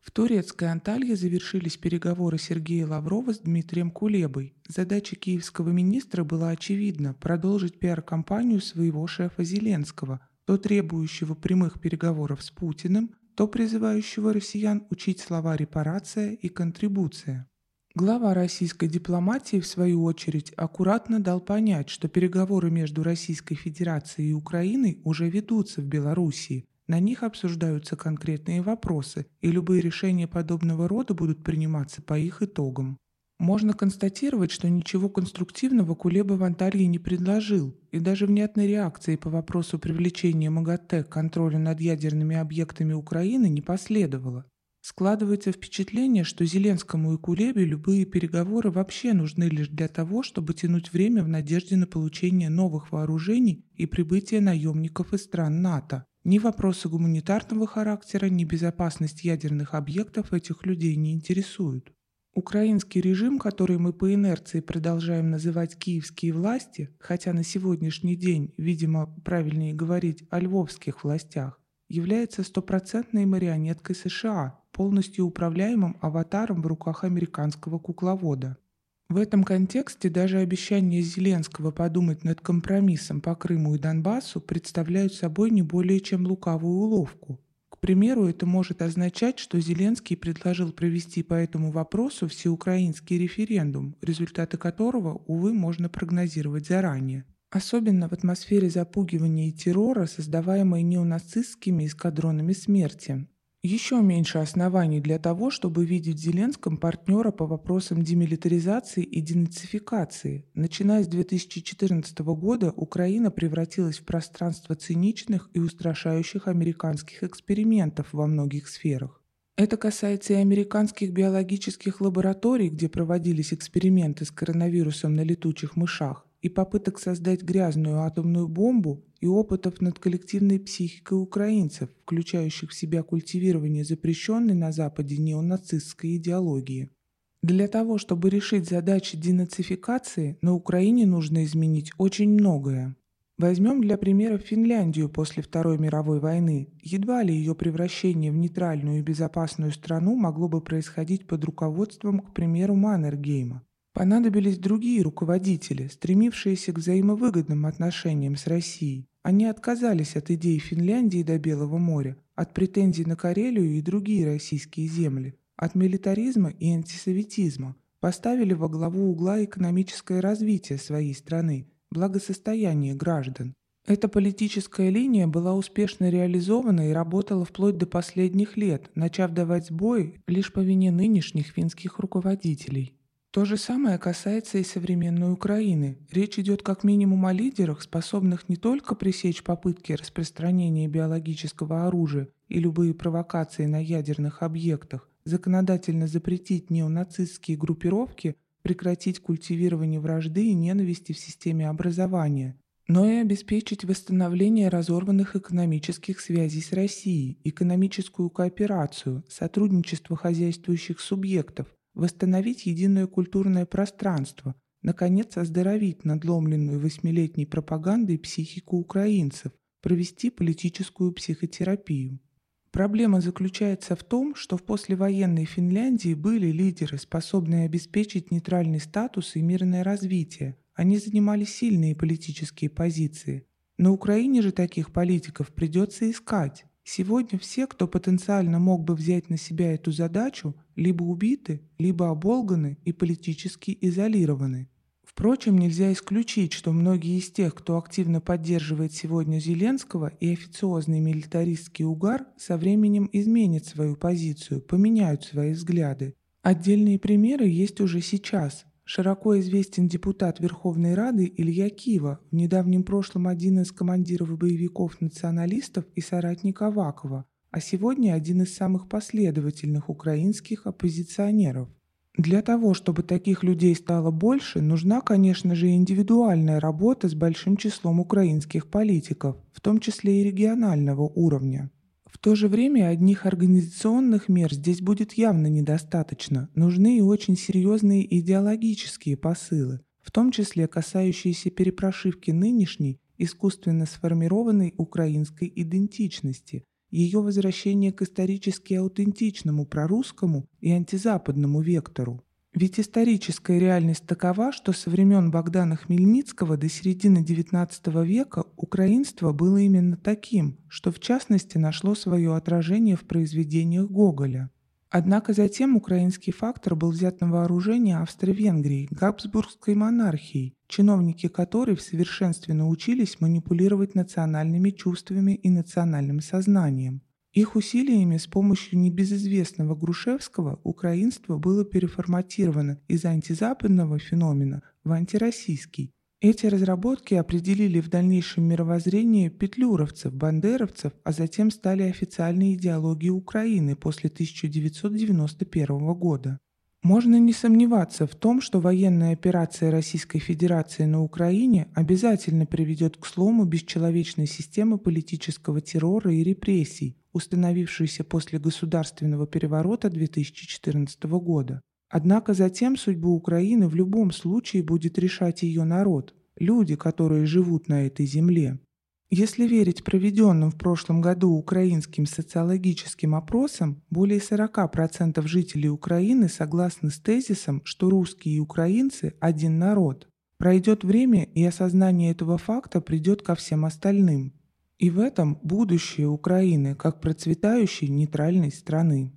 В турецкой Анталье завершились переговоры Сергея Лаврова с Дмитрием Кулебой. Задача киевского министра была очевидна – продолжить пиар-компанию своего шефа Зеленского, то требующего прямых переговоров с Путиным, то призывающего россиян учить слова «репарация» и «контрибуция». Глава российской дипломатии, в свою очередь, аккуратно дал понять, что переговоры между Российской Федерацией и Украиной уже ведутся в Белоруссии, на них обсуждаются конкретные вопросы, и любые решения подобного рода будут приниматься по их итогам. Можно констатировать, что ничего конструктивного Кулеба в Анталье не предложил, и даже внятной реакции по вопросу привлечения МАГАТЭ к контролю над ядерными объектами Украины не последовало. Складывается впечатление, что Зеленскому и Кулебе любые переговоры вообще нужны лишь для того, чтобы тянуть время в надежде на получение новых вооружений и прибытие наемников из стран НАТО. Ни вопросы гуманитарного характера, ни безопасность ядерных объектов этих людей не интересуют. Украинский режим, который мы по инерции продолжаем называть киевские власти, хотя на сегодняшний день, видимо, правильнее говорить о львовских властях, является стопроцентной марионеткой США, полностью управляемым аватаром в руках американского кукловода. В этом контексте даже обещания Зеленского подумать над компромиссом по Крыму и Донбассу представляют собой не более чем лукавую уловку. К примеру, это может означать, что Зеленский предложил провести по этому вопросу всеукраинский референдум, результаты которого, увы, можно прогнозировать заранее. Особенно в атмосфере запугивания и террора, создаваемой неонацистскими эскадронами смерти, еще меньше оснований для того, чтобы видеть в Зеленском партнера по вопросам демилитаризации и денацификации. Начиная с 2014 года Украина превратилась в пространство циничных и устрашающих американских экспериментов во многих сферах. Это касается и американских биологических лабораторий, где проводились эксперименты с коронавирусом на летучих мышах, и попыток создать грязную атомную бомбу и опытов над коллективной психикой украинцев, включающих в себя культивирование запрещенной на Западе неонацистской идеологии. Для того, чтобы решить задачи денацификации, на Украине нужно изменить очень многое. Возьмем для примера Финляндию после Второй мировой войны. Едва ли ее превращение в нейтральную и безопасную страну могло бы происходить под руководством, к примеру, Маннергейма. Понадобились другие руководители, стремившиеся к взаимовыгодным отношениям с Россией. Они отказались от идей Финляндии до Белого моря, от претензий на Карелию и другие российские земли, от милитаризма и антисоветизма, поставили во главу угла экономическое развитие своей страны, благосостояние граждан. Эта политическая линия была успешно реализована и работала вплоть до последних лет, начав давать сбой лишь по вине нынешних финских руководителей. То же самое касается и современной Украины. Речь идет как минимум о лидерах, способных не только пресечь попытки распространения биологического оружия и любые провокации на ядерных объектах, законодательно запретить неонацистские группировки, прекратить культивирование вражды и ненависти в системе образования, но и обеспечить восстановление разорванных экономических связей с Россией, экономическую кооперацию, сотрудничество хозяйствующих субъектов, восстановить единое культурное пространство, наконец оздоровить надломленную восьмилетней пропагандой психику украинцев, провести политическую психотерапию. Проблема заключается в том, что в послевоенной Финляндии были лидеры, способные обеспечить нейтральный статус и мирное развитие. Они занимали сильные политические позиции. На Украине же таких политиков придется искать. Сегодня все, кто потенциально мог бы взять на себя эту задачу, либо убиты, либо оболганы и политически изолированы. Впрочем, нельзя исключить, что многие из тех, кто активно поддерживает сегодня Зеленского и официозный милитаристский угар, со временем изменят свою позицию, поменяют свои взгляды. Отдельные примеры есть уже сейчас. Широко известен депутат Верховной Рады Илья Кива, в недавнем прошлом один из командиров боевиков-националистов и соратник Авакова, а сегодня один из самых последовательных украинских оппозиционеров. Для того, чтобы таких людей стало больше, нужна, конечно же, индивидуальная работа с большим числом украинских политиков, в том числе и регионального уровня. То же время одних организационных мер здесь будет явно недостаточно. Нужны и очень серьезные идеологические посылы, в том числе касающиеся перепрошивки нынешней искусственно сформированной украинской идентичности ее возвращение к исторически аутентичному прорусскому и антизападному вектору. Ведь историческая реальность такова, что со времен Богдана Хмельницкого до середины XIX века украинство было именно таким, что в частности нашло свое отражение в произведениях Гоголя. Однако затем украинский фактор был взят на вооружение Австро-Венгрией, Габсбургской монархией, чиновники которой в совершенстве научились манипулировать национальными чувствами и национальным сознанием. Их усилиями с помощью небезызвестного Грушевского украинство было переформатировано из антизападного феномена в антироссийский. Эти разработки определили в дальнейшем мировоззрение петлюровцев, бандеровцев, а затем стали официальной идеологией Украины после 1991 года. Можно не сомневаться в том, что военная операция Российской Федерации на Украине обязательно приведет к слому бесчеловечной системы политического террора и репрессий, установившейся после государственного переворота 2014 года. Однако затем судьбу Украины в любом случае будет решать ее народ, люди, которые живут на этой земле. Если верить проведенным в прошлом году украинским социологическим опросам, более 40% жителей Украины согласны с тезисом, что русские и украинцы – один народ. Пройдет время, и осознание этого факта придет ко всем остальным. И в этом будущее Украины как процветающей нейтральной страны.